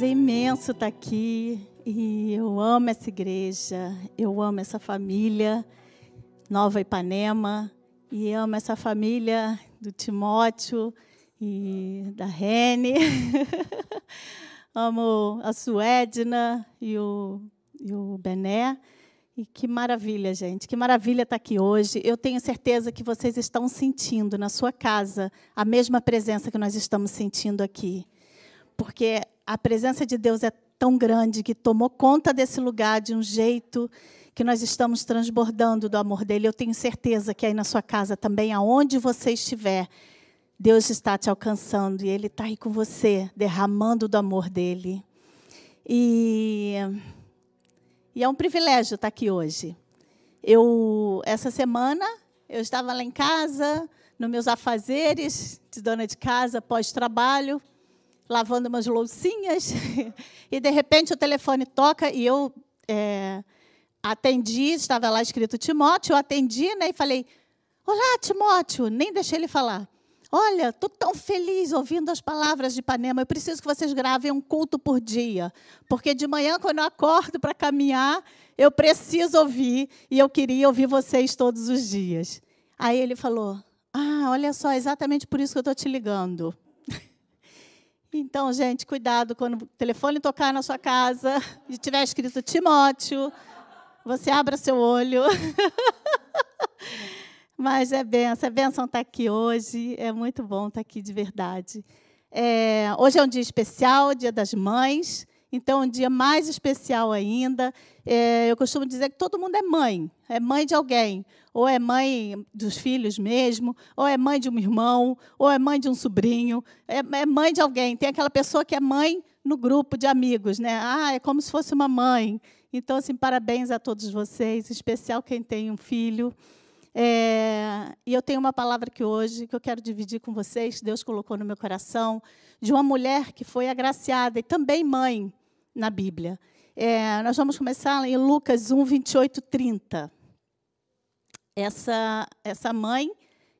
prazer imenso estar aqui e eu amo essa igreja, eu amo essa família, Nova Ipanema, e amo essa família do Timóteo e da Rene. amo a Suedna e o, e o Bené. E que maravilha, gente, que maravilha estar aqui hoje. Eu tenho certeza que vocês estão sentindo na sua casa a mesma presença que nós estamos sentindo aqui. Porque a presença de Deus é tão grande que tomou conta desse lugar de um jeito que nós estamos transbordando do amor dele. Eu tenho certeza que aí na sua casa também, aonde você estiver, Deus está te alcançando e Ele está aí com você, derramando do amor dele. E, e é um privilégio estar aqui hoje. Eu essa semana eu estava lá em casa, nos meus afazeres de dona de casa, pós-trabalho, lavando umas loucinhas, e de repente o telefone toca e eu é, atendi, estava lá escrito Timóteo, eu atendi né, e falei: Olá, Timóteo, nem deixei ele falar. Olha, estou tão feliz ouvindo as palavras de Ipanema. Eu preciso que vocês gravem um culto por dia. Porque de manhã, quando eu acordo para caminhar, eu preciso ouvir. E eu queria ouvir vocês todos os dias. Aí ele falou: Ah, olha só, exatamente por isso que eu estou te ligando. Então, gente, cuidado quando o telefone tocar na sua casa e tiver escrito Timóteo, você abra seu olho. Mas é benção, é benção estar aqui hoje, é muito bom estar aqui de verdade. É, hoje é um dia especial, Dia das Mães, então, um dia mais especial ainda. É, eu costumo dizer que todo mundo é mãe, é mãe de alguém. Ou é mãe dos filhos mesmo, ou é mãe de um irmão, ou é mãe de um sobrinho, é, é mãe de alguém. Tem aquela pessoa que é mãe no grupo de amigos, né? Ah, é como se fosse uma mãe. Então, assim, parabéns a todos vocês, em especial quem tem um filho. É, e eu tenho uma palavra aqui hoje que eu quero dividir com vocês, que Deus colocou no meu coração, de uma mulher que foi agraciada e também mãe na Bíblia. É, nós vamos começar em Lucas 1, 28, 30. Essa, essa mãe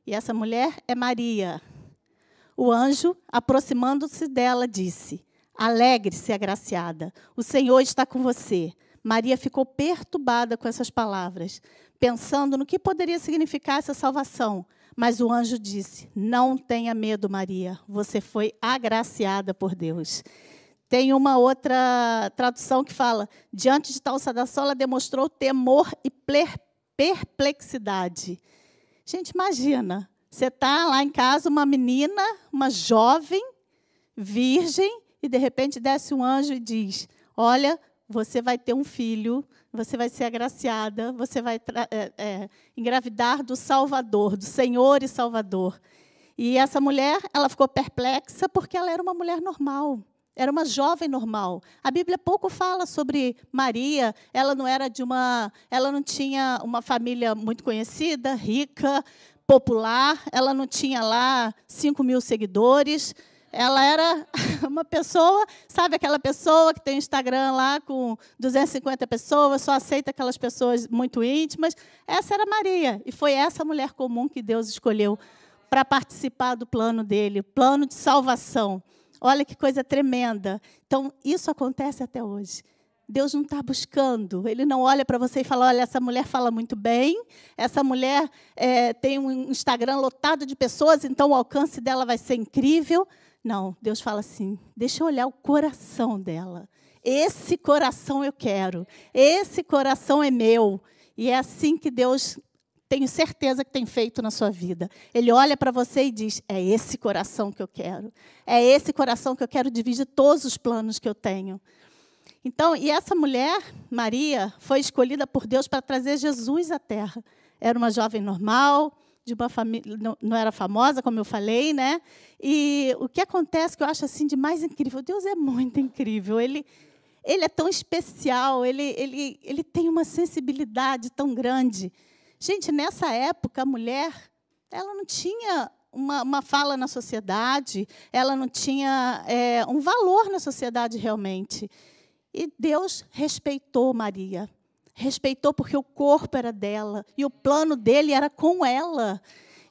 e essa mulher é Maria. O anjo, aproximando-se dela, disse: Alegre-se, agraciada, o Senhor está com você. Maria ficou perturbada com essas palavras, pensando no que poderia significar essa salvação. Mas o anjo disse: Não tenha medo, Maria, você foi agraciada por Deus. Tem uma outra tradução que fala: diante de tal saudação, ela demonstrou temor e perplexidade. Gente, imagina, você está lá em casa, uma menina, uma jovem, virgem, e de repente desce um anjo e diz: Olha, você vai ter um filho, você vai ser agraciada, você vai é, é, engravidar do Salvador, do Senhor e Salvador. E essa mulher, ela ficou perplexa porque ela era uma mulher normal. Era uma jovem normal. A Bíblia pouco fala sobre Maria. Ela não era de uma, ela não tinha uma família muito conhecida, rica, popular. Ela não tinha lá 5 mil seguidores. Ela era uma pessoa, sabe aquela pessoa que tem Instagram lá com 250 pessoas, só aceita aquelas pessoas muito íntimas. Essa era Maria. E foi essa mulher comum que Deus escolheu para participar do plano dele, plano de salvação. Olha que coisa tremenda. Então, isso acontece até hoje. Deus não está buscando, Ele não olha para você e fala: olha, essa mulher fala muito bem, essa mulher é, tem um Instagram lotado de pessoas, então o alcance dela vai ser incrível. Não, Deus fala assim: deixa eu olhar o coração dela. Esse coração eu quero, esse coração é meu. E é assim que Deus tenho certeza que tem feito na sua vida. Ele olha para você e diz: É esse coração que eu quero. É esse coração que eu quero dividir todos os planos que eu tenho. Então, e essa mulher, Maria, foi escolhida por Deus para trazer Jesus à terra. Era uma jovem normal, de uma família, não, não, era famosa, como eu falei, né? E o que acontece que eu acho assim de mais incrível, Deus é muito incrível. Ele ele é tão especial, ele, ele, ele tem uma sensibilidade tão grande Gente, nessa época, a mulher ela não tinha uma, uma fala na sociedade, ela não tinha é, um valor na sociedade realmente. E Deus respeitou Maria. Respeitou porque o corpo era dela e o plano dele era com ela.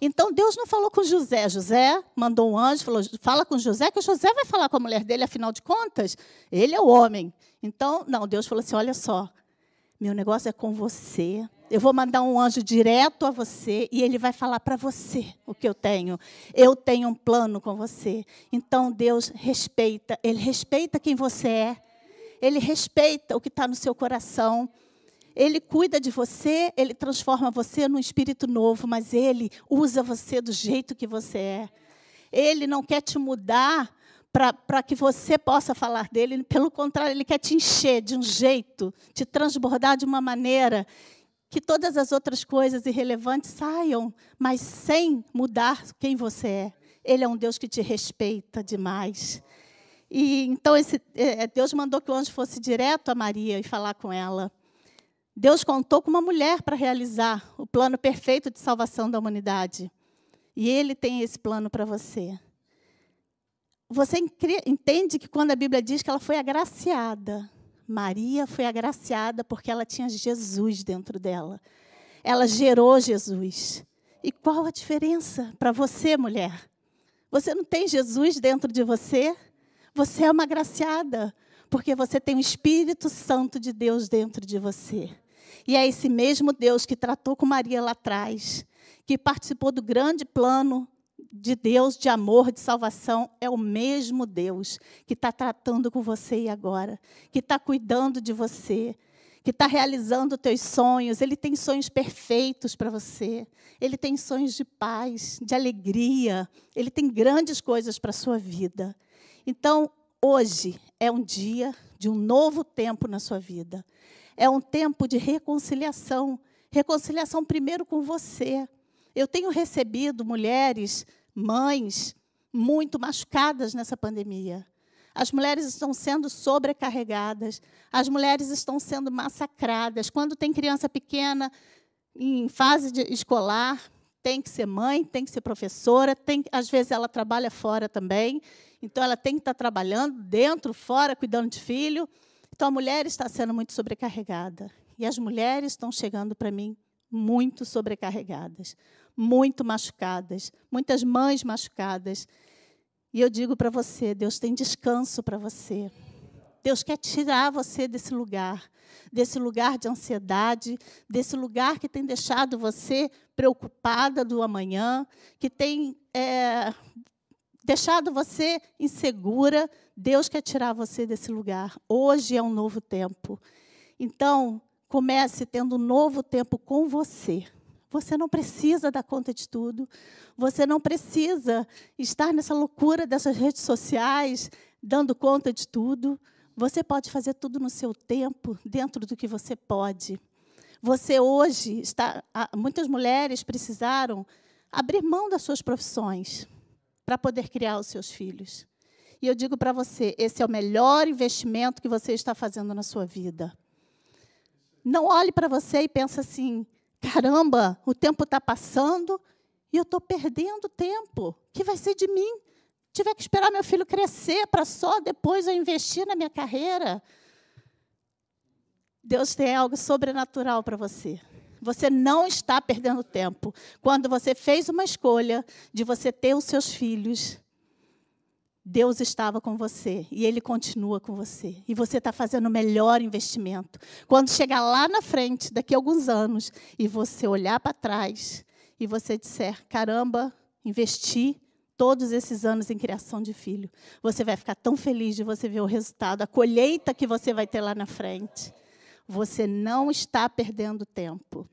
Então Deus não falou com José. José mandou um anjo, falou: fala com José, que José vai falar com a mulher dele, afinal de contas, ele é o homem. Então, não, Deus falou assim: olha só, meu negócio é com você. Eu vou mandar um anjo direto a você e ele vai falar para você o que eu tenho. Eu tenho um plano com você. Então Deus respeita, ele respeita quem você é. Ele respeita o que está no seu coração. Ele cuida de você, ele transforma você num espírito novo, mas ele usa você do jeito que você é. Ele não quer te mudar para que você possa falar dele, pelo contrário, ele quer te encher de um jeito, te transbordar de uma maneira que todas as outras coisas irrelevantes saiam, mas sem mudar quem você é. Ele é um Deus que te respeita demais. E então esse, é, Deus mandou que o anjo fosse direto a Maria e falar com ela. Deus contou com uma mulher para realizar o plano perfeito de salvação da humanidade. E Ele tem esse plano para você. Você entende que quando a Bíblia diz que ela foi agraciada, Maria foi agraciada porque ela tinha Jesus dentro dela. Ela gerou Jesus. E qual a diferença para você, mulher? Você não tem Jesus dentro de você? Você é uma agraciada, porque você tem o Espírito Santo de Deus dentro de você. E é esse mesmo Deus que tratou com Maria lá atrás, que participou do grande plano de Deus, de amor, de salvação, é o mesmo Deus que está tratando com você agora, que está cuidando de você, que está realizando teus sonhos. Ele tem sonhos perfeitos para você. Ele tem sonhos de paz, de alegria. Ele tem grandes coisas para a sua vida. Então, hoje é um dia de um novo tempo na sua vida. É um tempo de reconciliação. Reconciliação primeiro com você. Eu tenho recebido mulheres, mães, muito machucadas nessa pandemia. As mulheres estão sendo sobrecarregadas, as mulheres estão sendo massacradas. Quando tem criança pequena, em fase escolar, tem que ser mãe, tem que ser professora, tem, às vezes ela trabalha fora também, então ela tem que estar trabalhando dentro, fora, cuidando de filho. Então a mulher está sendo muito sobrecarregada. E as mulheres estão chegando para mim muito sobrecarregadas, muito machucadas, muitas mães machucadas. E eu digo para você: Deus tem descanso para você. Deus quer tirar você desse lugar, desse lugar de ansiedade, desse lugar que tem deixado você preocupada do amanhã, que tem é, deixado você insegura. Deus quer tirar você desse lugar. Hoje é um novo tempo. Então, comece tendo um novo tempo com você. Você não precisa dar conta de tudo. Você não precisa estar nessa loucura dessas redes sociais, dando conta de tudo. Você pode fazer tudo no seu tempo, dentro do que você pode. Você hoje está. Muitas mulheres precisaram abrir mão das suas profissões para poder criar os seus filhos. E eu digo para você: esse é o melhor investimento que você está fazendo na sua vida. Não olhe para você e pense assim: caramba, o tempo está passando e eu estou perdendo tempo. O que vai ser de mim? Tiver que esperar meu filho crescer para só depois eu investir na minha carreira. Deus tem algo sobrenatural para você. Você não está perdendo tempo. Quando você fez uma escolha de você ter os seus filhos, Deus estava com você e Ele continua com você. E você está fazendo o melhor investimento. Quando chegar lá na frente, daqui a alguns anos, e você olhar para trás e você disser: caramba, investi todos esses anos em criação de filho. Você vai ficar tão feliz de você ver o resultado, a colheita que você vai ter lá na frente. Você não está perdendo tempo.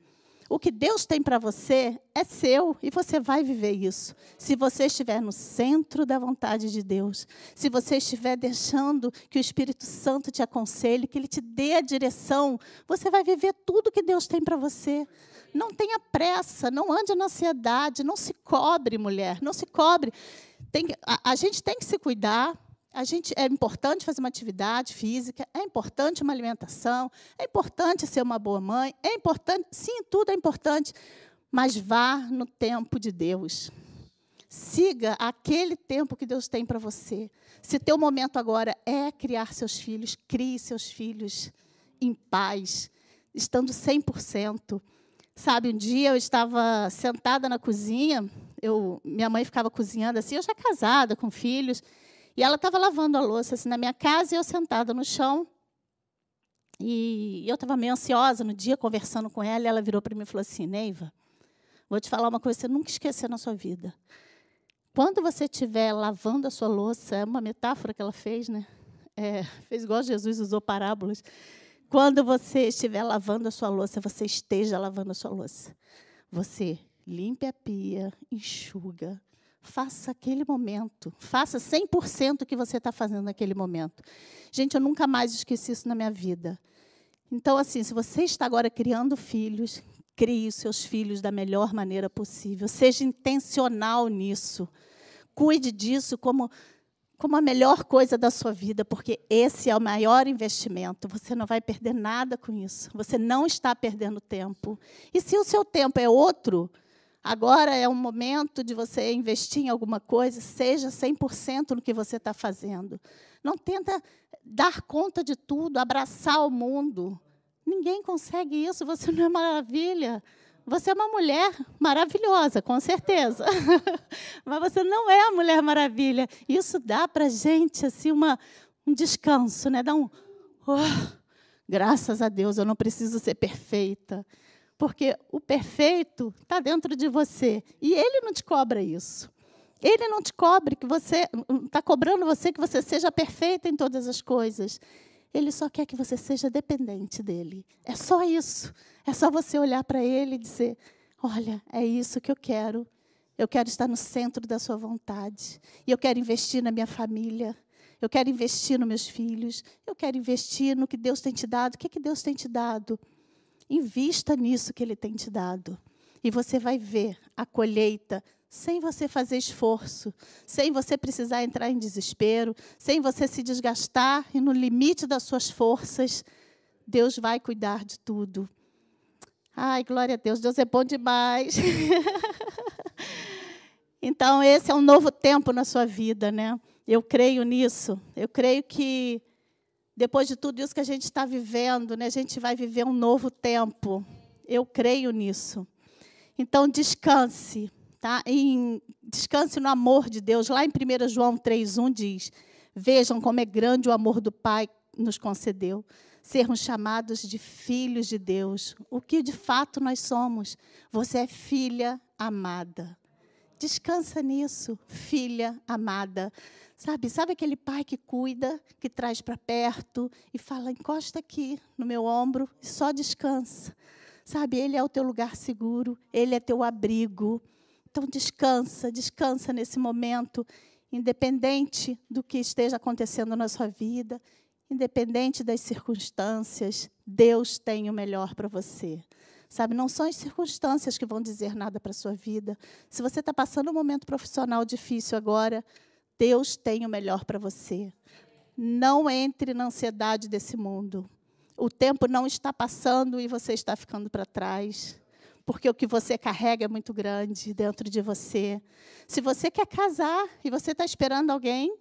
O que Deus tem para você é seu e você vai viver isso. Se você estiver no centro da vontade de Deus, se você estiver deixando que o Espírito Santo te aconselhe, que ele te dê a direção, você vai viver tudo que Deus tem para você. Não tenha pressa, não ande na ansiedade, não se cobre, mulher, não se cobre. Tem, a, a gente tem que se cuidar, a gente é importante fazer uma atividade física, é importante uma alimentação, é importante ser uma boa mãe, é importante, sim, tudo é importante, mas vá no tempo de Deus. Siga aquele tempo que Deus tem para você. Se teu momento agora é criar seus filhos, crie seus filhos em paz, estando 100%. Sabe, um dia eu estava sentada na cozinha, eu, minha mãe ficava cozinhando assim, eu já casada, com filhos, e ela estava lavando a louça assim, na minha casa, e eu sentada no chão. E eu estava meio ansiosa no dia, conversando com ela, e ela virou para mim e falou assim: Neiva, vou te falar uma coisa que você nunca esquecer na sua vida. Quando você estiver lavando a sua louça, é uma metáfora que ela fez, né? É, fez igual Jesus usou parábolas. Quando você estiver lavando a sua louça, você esteja lavando a sua louça. Você limpe a pia, enxuga, faça aquele momento, faça 100% o que você está fazendo naquele momento. Gente, eu nunca mais esqueci isso na minha vida. Então, assim, se você está agora criando filhos, crie os seus filhos da melhor maneira possível. Seja intencional nisso. Cuide disso como como a melhor coisa da sua vida, porque esse é o maior investimento. Você não vai perder nada com isso. Você não está perdendo tempo. E se o seu tempo é outro, agora é um momento de você investir em alguma coisa, seja 100% no que você está fazendo. Não tenta dar conta de tudo, abraçar o mundo. Ninguém consegue isso, você não é maravilha. Você é uma mulher maravilhosa, com certeza. Mas você não é a Mulher Maravilha. Isso dá para a gente assim, uma, um descanso, né? dá um. Oh, graças a Deus, eu não preciso ser perfeita. Porque o perfeito está dentro de você. E ele não te cobra isso. Ele não te cobre que você. Está cobrando você que você seja perfeita em todas as coisas. Ele só quer que você seja dependente dele. É só isso. É só você olhar para ele e dizer: Olha, é isso que eu quero. Eu quero estar no centro da sua vontade. E eu quero investir na minha família. Eu quero investir nos meus filhos. Eu quero investir no que Deus tem te dado. O que, é que Deus tem te dado? Invista nisso que Ele tem te dado. E você vai ver a colheita sem você fazer esforço, sem você precisar entrar em desespero, sem você se desgastar e no limite das suas forças, Deus vai cuidar de tudo. Ai, glória a Deus, Deus é bom demais. então, esse é um novo tempo na sua vida, né? Eu creio nisso. Eu creio que depois de tudo isso que a gente está vivendo, né, a gente vai viver um novo tempo. Eu creio nisso. Então, descanse Tá? Em, descanse no amor de Deus. Lá em 1 João 3,1 diz: Vejam como é grande o amor do Pai nos concedeu, sermos chamados de filhos de Deus, o que de fato nós somos. Você é filha amada. Descansa nisso, filha amada. Sabe, sabe aquele pai que cuida, que traz para perto e fala: encosta aqui no meu ombro e só descansa. Sabe, ele é o teu lugar seguro, ele é teu abrigo. Então descansa, descansa nesse momento, independente do que esteja acontecendo na sua vida, independente das circunstâncias, Deus tem o melhor para você. Sabe, não são as circunstâncias que vão dizer nada para a sua vida. Se você está passando um momento profissional difícil agora, Deus tem o melhor para você. Não entre na ansiedade desse mundo. O tempo não está passando e você está ficando para trás porque o que você carrega é muito grande dentro de você. Se você quer casar e você está esperando alguém,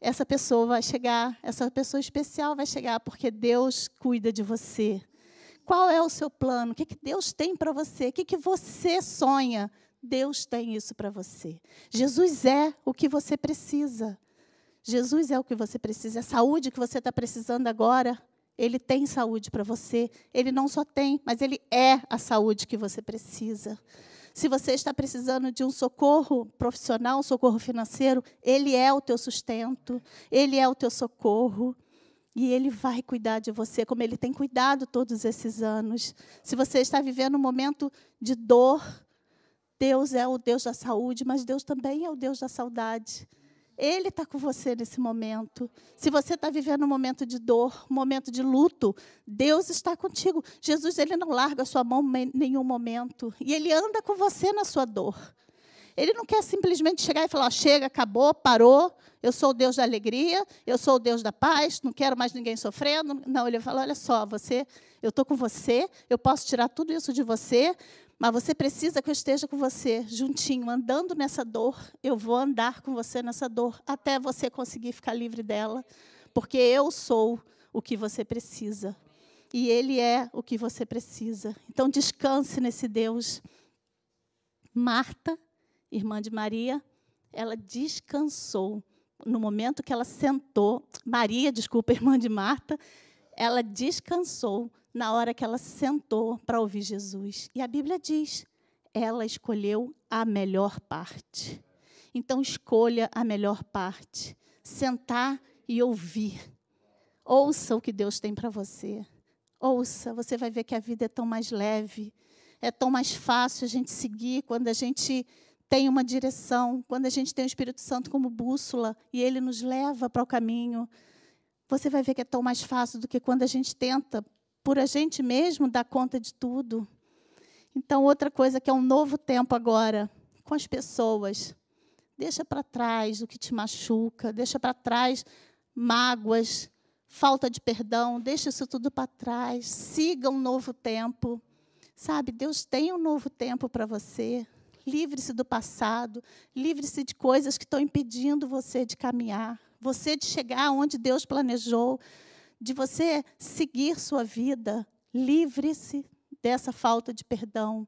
essa pessoa vai chegar, essa pessoa especial vai chegar, porque Deus cuida de você. Qual é o seu plano? O que, que Deus tem para você? O que, que você sonha? Deus tem isso para você. Jesus é o que você precisa. Jesus é o que você precisa. A saúde que você está precisando agora, ele tem saúde para você. Ele não só tem, mas ele é a saúde que você precisa. Se você está precisando de um socorro profissional, um socorro financeiro, ele é o teu sustento, ele é o teu socorro. E ele vai cuidar de você, como ele tem cuidado todos esses anos. Se você está vivendo um momento de dor, Deus é o Deus da saúde, mas Deus também é o Deus da saudade. Ele está com você nesse momento. Se você está vivendo um momento de dor, um momento de luto, Deus está contigo. Jesus ele não larga a sua mão em nenhum momento. E Ele anda com você na sua dor. Ele não quer simplesmente chegar e falar: chega, acabou, parou, eu sou o Deus da alegria, eu sou o Deus da paz, não quero mais ninguém sofrendo. Não, ele fala: olha só, você, eu estou com você, eu posso tirar tudo isso de você, mas você precisa que eu esteja com você, juntinho, andando nessa dor. Eu vou andar com você nessa dor até você conseguir ficar livre dela, porque eu sou o que você precisa. e Ele é o que você precisa. Então, descanse nesse Deus. Marta, irmã de Maria, ela descansou no momento que ela sentou. Maria, desculpa, irmã de Marta, ela descansou na hora que ela sentou para ouvir Jesus. E a Bíblia diz: ela escolheu a melhor parte. Então, escolha a melhor parte. Sentar e ouvir. Ouça o que Deus tem para você. Ouça, você vai ver que a vida é tão mais leve, é tão mais fácil a gente seguir quando a gente tem uma direção, quando a gente tem o Espírito Santo como bússola e ele nos leva para o caminho. Você vai ver que é tão mais fácil do que quando a gente tenta, por a gente mesmo, dar conta de tudo. Então, outra coisa que é um novo tempo agora, com as pessoas. Deixa para trás o que te machuca, deixa para trás mágoas, falta de perdão, deixa isso tudo para trás, siga um novo tempo. Sabe, Deus tem um novo tempo para você. Livre-se do passado, livre-se de coisas que estão impedindo você de caminhar, você de chegar onde Deus planejou, de você seguir sua vida. Livre-se dessa falta de perdão.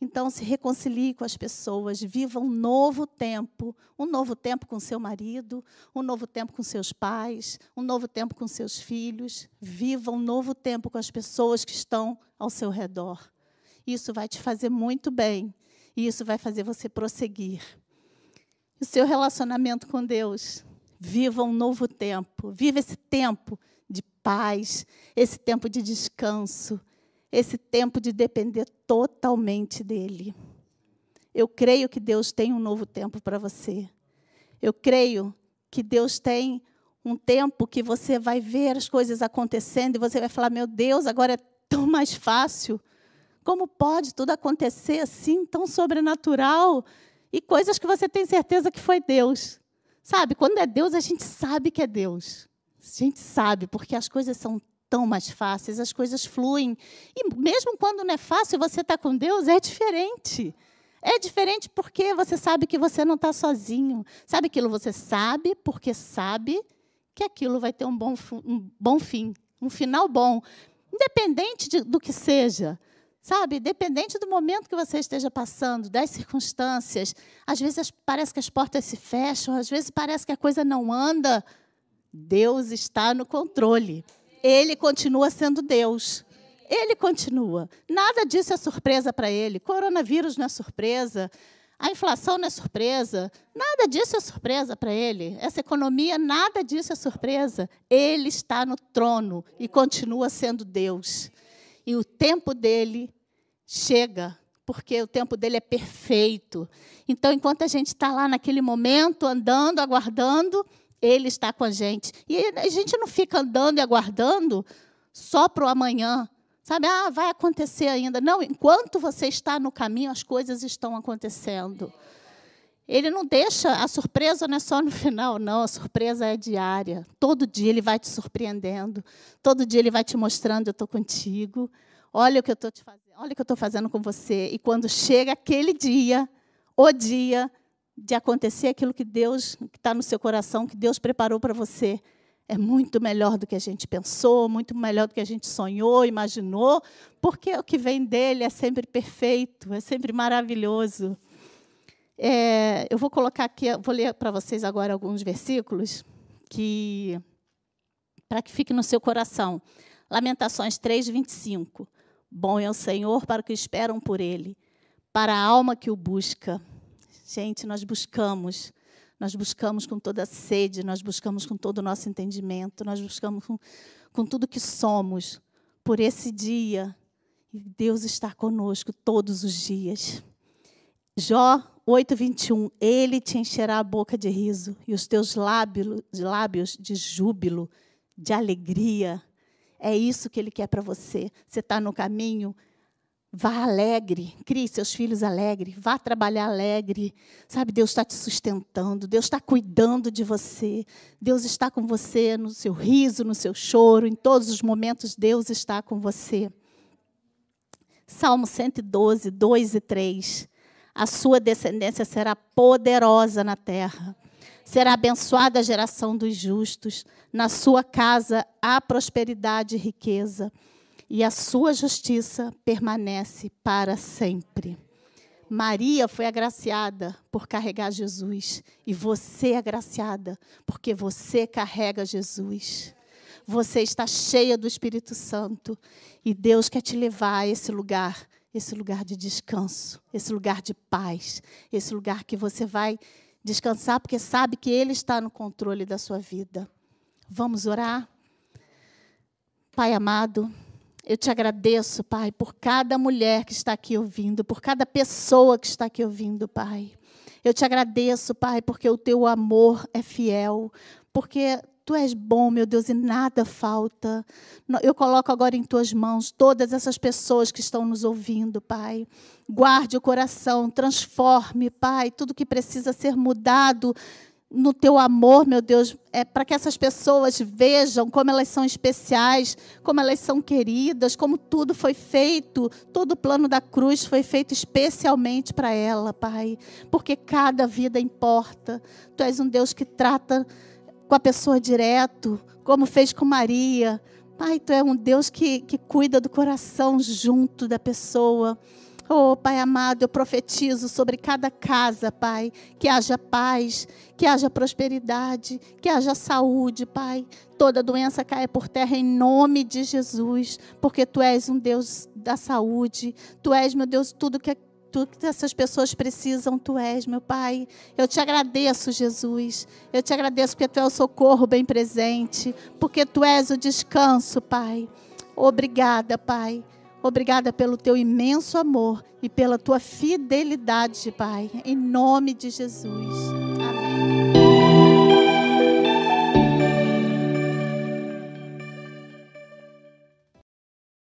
Então, se reconcilie com as pessoas, viva um novo tempo, um novo tempo com seu marido, um novo tempo com seus pais, um novo tempo com seus filhos. Viva um novo tempo com as pessoas que estão ao seu redor. Isso vai te fazer muito bem e isso vai fazer você prosseguir. O seu relacionamento com Deus, viva um novo tempo, viva esse tempo de paz, esse tempo de descanso, esse tempo de depender totalmente dele. Eu creio que Deus tem um novo tempo para você. Eu creio que Deus tem um tempo que você vai ver as coisas acontecendo e você vai falar: meu Deus, agora é tão mais fácil. Como pode tudo acontecer assim, tão sobrenatural? E coisas que você tem certeza que foi Deus. Sabe, quando é Deus, a gente sabe que é Deus. A gente sabe, porque as coisas são tão mais fáceis, as coisas fluem. E mesmo quando não é fácil, você está com Deus, é diferente. É diferente porque você sabe que você não está sozinho. Sabe aquilo? Você sabe porque sabe que aquilo vai ter um bom, um bom fim, um final bom. Independente de, do que seja. Sabe, independente do momento que você esteja passando, das circunstâncias, às vezes parece que as portas se fecham, às vezes parece que a coisa não anda. Deus está no controle. Ele continua sendo Deus. Ele continua. Nada disso é surpresa para ele. Coronavírus não é surpresa. A inflação não é surpresa. Nada disso é surpresa para ele. Essa economia, nada disso é surpresa. Ele está no trono e continua sendo Deus. E o tempo dele chega, porque o tempo dele é perfeito. Então, enquanto a gente está lá naquele momento, andando, aguardando, ele está com a gente. E a gente não fica andando e aguardando só para o amanhã. Sabe, ah, vai acontecer ainda. Não, enquanto você está no caminho, as coisas estão acontecendo. Ele não deixa, a surpresa não é só no final, não, a surpresa é diária. Todo dia ele vai te surpreendendo. Todo dia ele vai te mostrando, eu estou contigo. Olha o que eu estou te fazendo, olha o que eu estou fazendo com você. E quando chega aquele dia, o dia, de acontecer aquilo que Deus, que está no seu coração, que Deus preparou para você, é muito melhor do que a gente pensou, muito melhor do que a gente sonhou, imaginou, porque o que vem dele é sempre perfeito, é sempre maravilhoso. É, eu vou colocar aqui, vou ler para vocês agora alguns versículos que para que fique no seu coração. Lamentações 3, 25. Bom é o Senhor para que esperam por Ele, para a alma que o busca. Gente, nós buscamos, nós buscamos com toda a sede, nós buscamos com todo o nosso entendimento, nós buscamos com, com tudo que somos por esse dia. E Deus está conosco todos os dias. Jó 8:21 Ele te encherá a boca de riso e os teus lábios, lábios de júbilo, de alegria. É isso que ele quer para você. Você está no caminho, Vá alegre, crie seus filhos alegre, vá trabalhar alegre. Sabe, Deus está te sustentando, Deus está cuidando de você, Deus está com você no seu riso, no seu choro, em todos os momentos, Deus está com você. Salmo 112, 2 e 3. A sua descendência será poderosa na terra. Será abençoada a geração dos justos. Na sua casa há prosperidade e riqueza e a sua justiça permanece para sempre. Maria foi agraciada por carregar Jesus. E você é agraciada porque você carrega Jesus. Você está cheia do Espírito Santo. E Deus quer te levar a esse lugar esse lugar de descanso, esse lugar de paz, esse lugar que você vai descansar porque sabe que Ele está no controle da sua vida. Vamos orar? Pai amado, eu te agradeço, Pai, por cada mulher que está aqui ouvindo, por cada pessoa que está aqui ouvindo, Pai. Eu te agradeço, Pai, porque o teu amor é fiel, porque Tu és bom, meu Deus, e nada falta. Eu coloco agora em tuas mãos todas essas pessoas que estão nos ouvindo, Pai. Guarde o coração, transforme, Pai, tudo que precisa ser mudado no teu amor, meu Deus, é para que essas pessoas vejam como elas são especiais, como elas são queridas, como tudo foi feito, todo o plano da cruz foi feito especialmente para ela, Pai, porque cada vida importa. Tu és um Deus que trata com a pessoa direto, como fez com Maria. Pai, tu é um Deus que, que cuida do coração junto da pessoa. Oh, Pai amado, eu profetizo sobre cada casa, Pai, que haja paz, que haja prosperidade, que haja saúde, Pai. Toda doença caia por terra em nome de Jesus, porque Tu és um Deus da saúde. Tu és, meu Deus, tudo que tudo que essas pessoas precisam, tu és, meu Pai. Eu te agradeço, Jesus. Eu te agradeço porque tu é o socorro bem presente, porque tu és o descanso, Pai. Obrigada, Pai. Obrigada pelo teu imenso amor e pela tua fidelidade, Pai, em nome de Jesus.